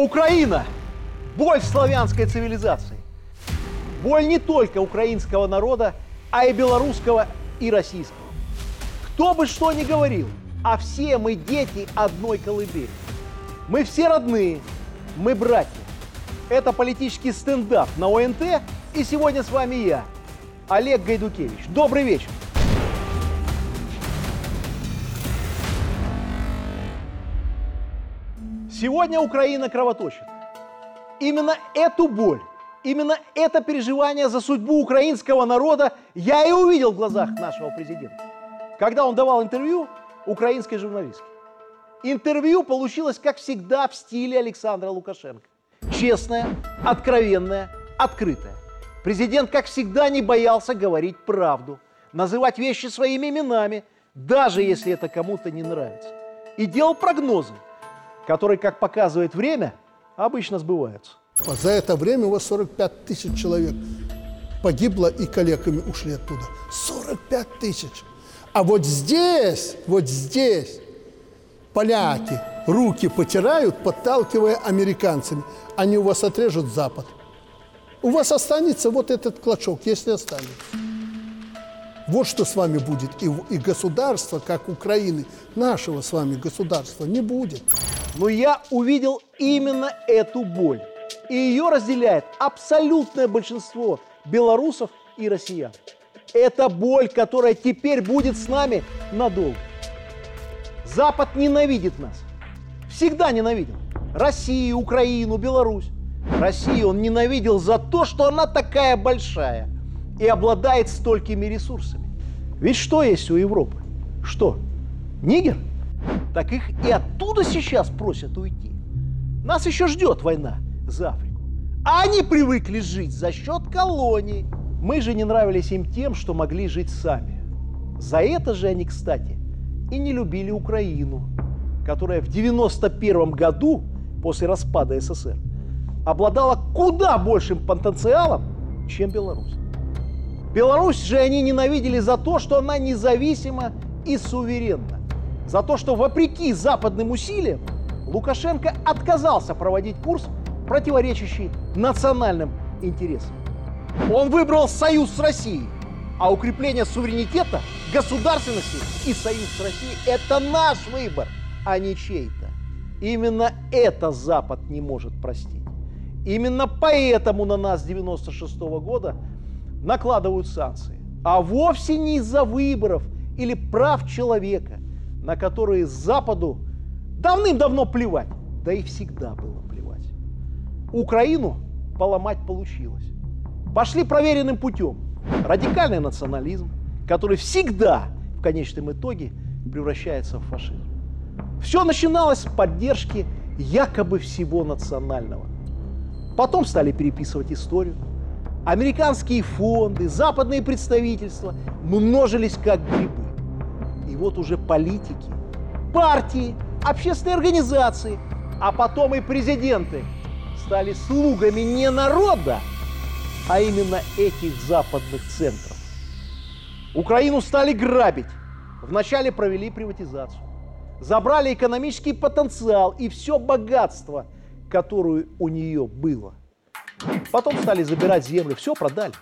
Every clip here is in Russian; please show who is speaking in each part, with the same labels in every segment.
Speaker 1: Украина – боль славянской цивилизации. Боль не только украинского народа, а и белорусского и российского. Кто бы что ни говорил, а все мы дети одной колыбели. Мы все родные, мы братья. Это политический стендап на ОНТ, и сегодня с вами я, Олег Гайдукевич. Добрый вечер. Сегодня Украина кровоточит. Именно эту боль, именно это переживание за судьбу украинского народа я и увидел в глазах нашего президента, когда он давал интервью украинской журналистке. Интервью получилось, как всегда, в стиле Александра Лукашенко. Честное, откровенное, открытое. Президент, как всегда, не боялся говорить правду, называть вещи своими именами, даже если это кому-то не нравится. И делал прогнозы – которые, как показывает время, обычно сбываются.
Speaker 2: За это время у вас 45 тысяч человек погибло и коллегами ушли оттуда. 45 тысяч. А вот здесь, вот здесь поляки руки потирают, подталкивая американцами. Они у вас отрежут Запад. У вас останется вот этот клочок, если останется. Вот что с вами будет. И, и государства, как Украины, нашего с вами государства, не будет.
Speaker 1: Но я увидел именно эту боль. И ее разделяет абсолютное большинство белорусов и россиян. Это боль, которая теперь будет с нами надолго. Запад ненавидит нас. Всегда ненавидел. Россию, Украину, Беларусь. Россию он ненавидел за то, что она такая большая и обладает столькими ресурсами. Ведь что есть у Европы? Что? Нигер? Так их и оттуда сейчас просят уйти. Нас еще ждет война за Африку. А они привыкли жить за счет колоний. Мы же не нравились им тем, что могли жить сами. За это же они, кстати, и не любили Украину, которая в 91 году, после распада СССР, обладала куда большим потенциалом, чем Беларусь. Беларусь же они ненавидели за то, что она независима и суверенна. За то, что вопреки западным усилиям Лукашенко отказался проводить курс, противоречащий национальным интересам. Он выбрал союз с Россией, а укрепление суверенитета, государственности и союз с Россией – это наш выбор, а не чей-то. Именно это Запад не может простить. Именно поэтому на нас с 96 -го года накладывают санкции, а вовсе не из-за выборов или прав человека, на которые Западу давным-давно плевать, да и всегда было плевать. Украину поломать получилось. Пошли проверенным путем. Радикальный национализм, который всегда в конечном итоге превращается в фашизм. Все начиналось с поддержки якобы всего национального. Потом стали переписывать историю – Американские фонды, западные представительства множились как грибы. И вот уже политики, партии, общественные организации, а потом и президенты стали слугами не народа, а именно этих западных центров. Украину стали грабить. Вначале провели приватизацию. Забрали экономический потенциал и все богатство, которое у нее было. Потом стали забирать землю, все продали.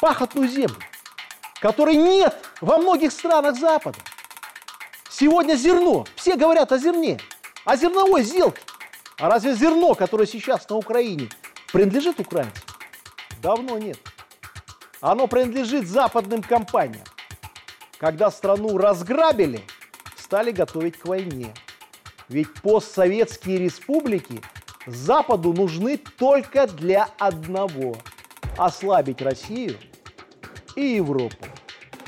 Speaker 1: Пахотную землю, которой нет во многих странах Запада. Сегодня зерно. Все говорят о зерне, о зерновой сделке. А разве зерно, которое сейчас на Украине, принадлежит украинцам? Давно нет. Оно принадлежит западным компаниям. Когда страну разграбили, стали готовить к войне. Ведь постсоветские республики – Западу нужны только для одного – ослабить Россию и Европу.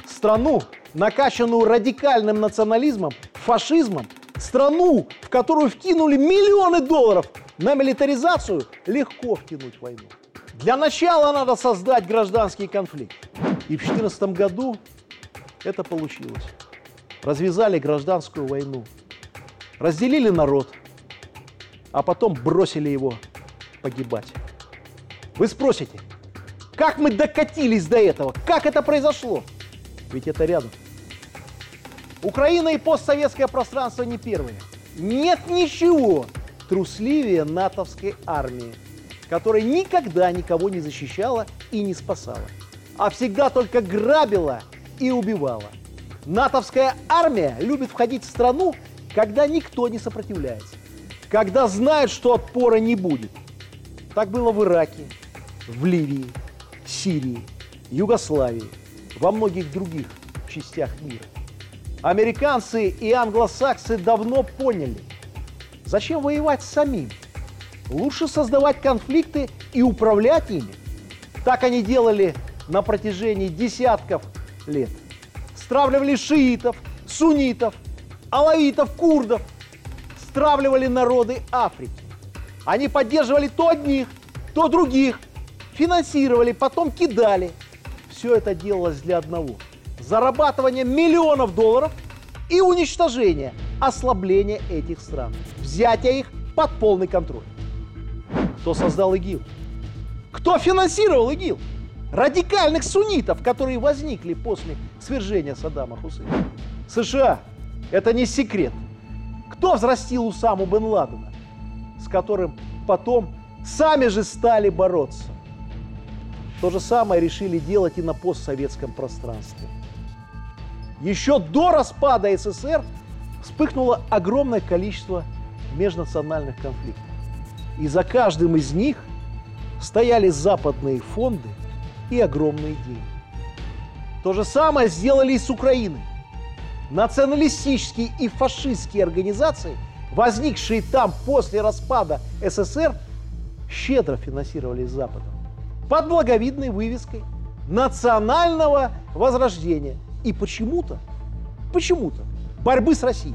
Speaker 1: Страну, накачанную радикальным национализмом, фашизмом, страну, в которую вкинули миллионы долларов на милитаризацию, легко втянуть войну. Для начала надо создать гражданский конфликт. И в 2014 году это получилось. Развязали гражданскую войну, разделили народ – а потом бросили его погибать. Вы спросите, как мы докатились до этого? Как это произошло? Ведь это рядом. Украина и постсоветское пространство не первые. Нет ничего трусливее натовской армии, которая никогда никого не защищала и не спасала, а всегда только грабила и убивала. Натовская армия любит входить в страну, когда никто не сопротивляется, когда знают, что отпора не будет. Так было в Ираке, в Ливии, Сирии, Югославии, во многих других частях мира. Американцы и англосаксы давно поняли, зачем воевать самим. Лучше создавать конфликты и управлять ими. Так они делали на протяжении десятков лет. Стравливали шиитов, суннитов, алавитов, курдов. Стравливали народы Африки. Они поддерживали то одних, то других, финансировали, потом кидали. Все это делалось для одного – зарабатывания миллионов долларов и уничтожения, ослабления этих стран, взятия их под полный контроль. Кто создал ИГИЛ? Кто финансировал ИГИЛ? Радикальных суннитов, которые возникли после свержения Саддама Хусейна. США. Это не секрет. Кто взрастил Усаму бен Ладена, с которым потом сами же стали бороться? То же самое решили делать и на постсоветском пространстве. Еще до распада СССР вспыхнуло огромное количество межнациональных конфликтов. И за каждым из них стояли западные фонды и огромные деньги. То же самое сделали и с Украиной. Националистические и фашистские организации, возникшие там после распада СССР, щедро финансировались Западом под благовидной вывеской национального возрождения – и почему-то, почему-то борьбы с Россией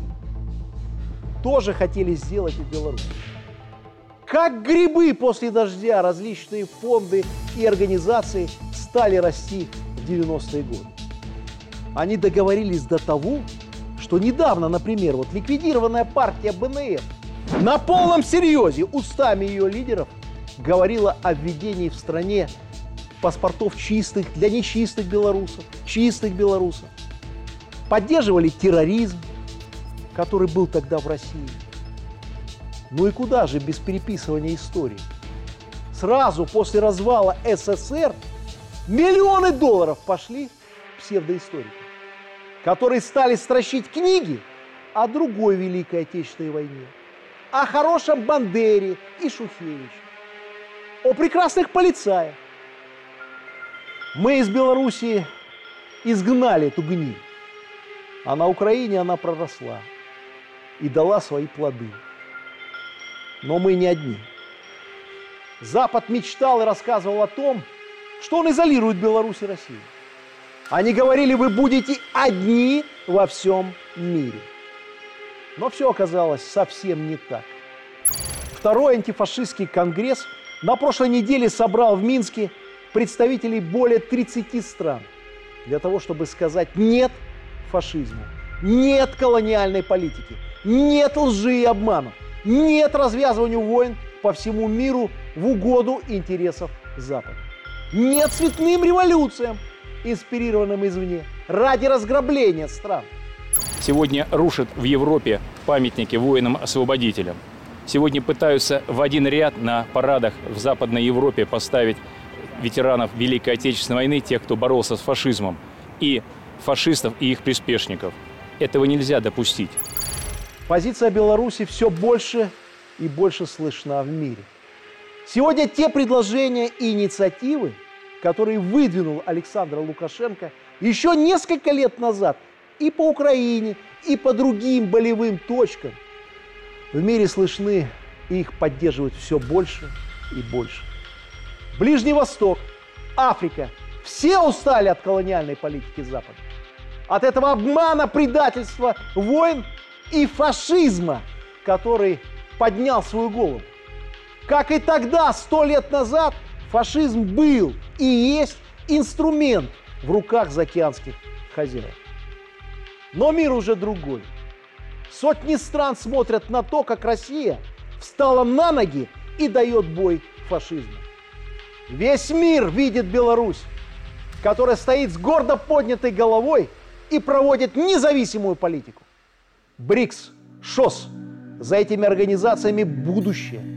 Speaker 1: тоже хотели сделать и в Беларуси. Как грибы после дождя различные фонды и организации стали расти в 90-е годы. Они договорились до того, что недавно, например, вот ликвидированная партия БНР на полном серьезе устами ее лидеров говорила о введении в стране паспортов чистых для нечистых белорусов, чистых белорусов. Поддерживали терроризм, который был тогда в России. Ну и куда же без переписывания истории? Сразу после развала СССР миллионы долларов пошли псевдоисторикам, которые стали стращить книги о другой Великой Отечественной войне, о хорошем Бандере и Шухевиче, о прекрасных полицаях, мы из Белоруссии изгнали эту гниль, а на Украине она проросла и дала свои плоды. Но мы не одни. Запад мечтал и рассказывал о том, что он изолирует Беларусь и Россию. Они говорили, вы будете одни во всем мире. Но все оказалось совсем не так. Второй антифашистский конгресс на прошлой неделе собрал в Минске представителей более 30 стран для того, чтобы сказать «нет» фашизму, «нет» колониальной политике, «нет» лжи и обману, «нет» развязыванию войн по всему миру в угоду интересов Запада. Нет цветным революциям, инспирированным извне, ради разграбления стран.
Speaker 3: Сегодня рушат в Европе памятники воинам-освободителям. Сегодня пытаются в один ряд на парадах в Западной Европе поставить ветеранов Великой Отечественной войны, тех, кто боролся с фашизмом, и фашистов и их приспешников. Этого нельзя допустить.
Speaker 1: Позиция Беларуси все больше и больше слышна в мире. Сегодня те предложения и инициативы, которые выдвинул Александр Лукашенко еще несколько лет назад и по Украине, и по другим болевым точкам, в мире слышны и их поддерживают все больше и больше. Ближний Восток, Африка. Все устали от колониальной политики Запада. От этого обмана, предательства, войн и фашизма, который поднял свою голову. Как и тогда, сто лет назад, фашизм был и есть инструмент в руках заокеанских хозяев. Но мир уже другой. Сотни стран смотрят на то, как Россия встала на ноги и дает бой фашизму. Весь мир видит Беларусь, которая стоит с гордо поднятой головой и проводит независимую политику. БРИКС, ШОС, За этими организациями будущее.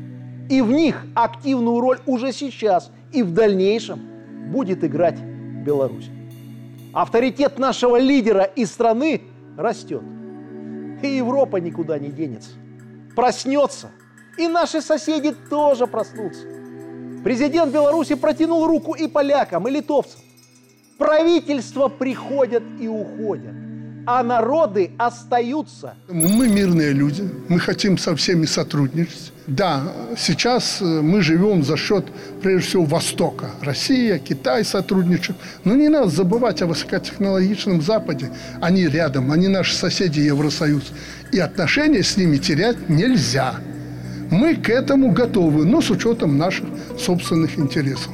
Speaker 1: И в них активную роль уже сейчас и в дальнейшем будет играть Беларусь. Авторитет нашего лидера и страны растет. И Европа никуда не денется. Проснется. И наши соседи тоже проснутся. Президент Беларуси протянул руку и полякам, и литовцам. Правительства приходят и уходят а народы остаются.
Speaker 2: Мы мирные люди, мы хотим со всеми сотрудничать. Да, сейчас э, мы живем за счет, прежде всего, Востока. Россия, Китай сотрудничают. Но не надо забывать о высокотехнологичном Западе. Они рядом, они наши соседи Евросоюз. И отношения с ними терять нельзя. Мы к этому готовы, но с учетом наших собственных интересов.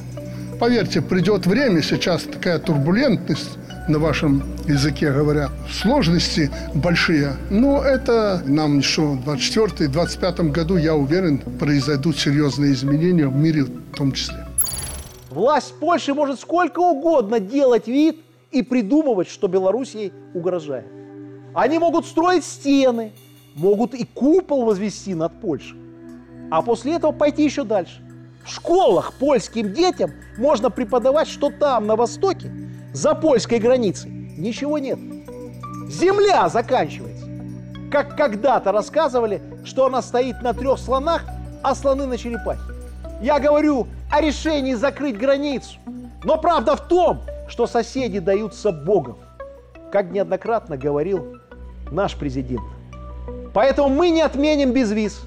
Speaker 2: Поверьте, придет время, сейчас такая турбулентность, на вашем языке говоря, сложности большие. Но это нам еще в 2024-2025 году, я уверен, произойдут серьезные изменения в мире в том числе.
Speaker 1: Власть Польши может сколько угодно делать вид и придумывать, что Беларусь ей угрожает. Они могут строить стены, могут и купол возвести над Польшей. А после этого пойти еще дальше. В школах польским детям можно преподавать, что там, на Востоке, за польской границей ничего нет. Земля заканчивается. Как когда-то рассказывали, что она стоит на трех слонах, а слоны на черепахе. Я говорю о решении закрыть границу. Но правда в том, что соседи даются Богом, как неоднократно говорил наш президент. Поэтому мы не отменим безвиз.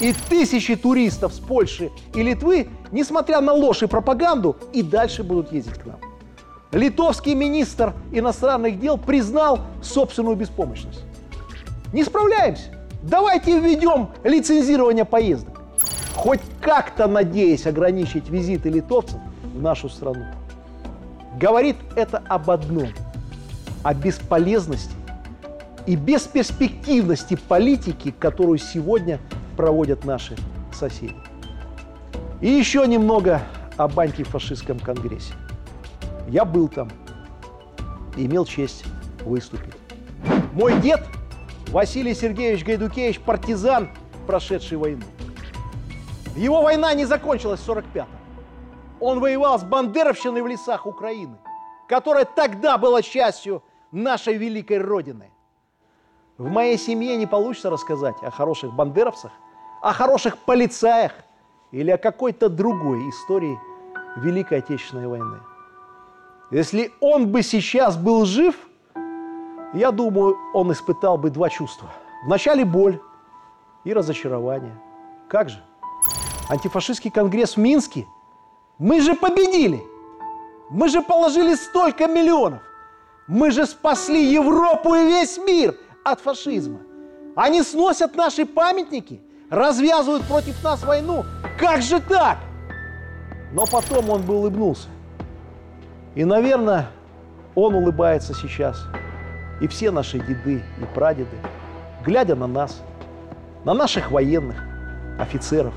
Speaker 1: И тысячи туристов с Польши и Литвы, несмотря на ложь и пропаганду, и дальше будут ездить к нам. Литовский министр иностранных дел признал собственную беспомощность. Не справляемся. Давайте введем лицензирование поездок. Хоть как-то надеясь ограничить визиты литовцев в нашу страну. Говорит это об одном. О бесполезности и бесперспективности политики, которую сегодня проводят наши соседи. И еще немного об антифашистском конгрессе. Я был там и имел честь выступить. Мой дед Василий Сергеевич Гайдукевич – партизан, прошедший войну. Его война не закончилась в 45-м. Он воевал с бандеровщиной в лесах Украины, которая тогда была частью нашей великой Родины. В моей семье не получится рассказать о хороших бандеровцах, о хороших полицаях или о какой-то другой истории Великой Отечественной войны. Если он бы сейчас был жив, я думаю, он испытал бы два чувства. Вначале боль и разочарование. Как же? Антифашистский конгресс в Минске? Мы же победили! Мы же положили столько миллионов! Мы же спасли Европу и весь мир от фашизма! Они сносят наши памятники, развязывают против нас войну. Как же так? Но потом он бы улыбнулся. И, наверное, он улыбается сейчас. И все наши деды и прадеды, глядя на нас, на наших военных, офицеров,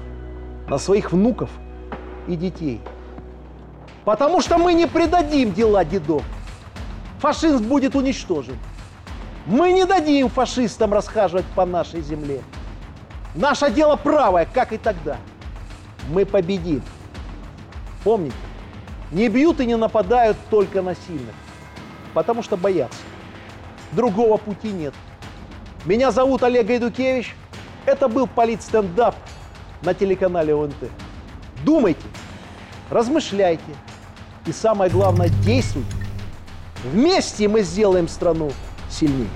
Speaker 1: на своих внуков и детей. Потому что мы не предадим дела дедов. Фашизм будет уничтожен. Мы не дадим фашистам расхаживать по нашей земле. Наше дело правое, как и тогда. Мы победим. Помните, не бьют и не нападают только на сильных, потому что боятся. Другого пути нет. Меня зовут Олег Гайдукевич. Это был политстендап на телеканале ОНТ. Думайте, размышляйте и самое главное, действуйте. Вместе мы сделаем страну сильнее.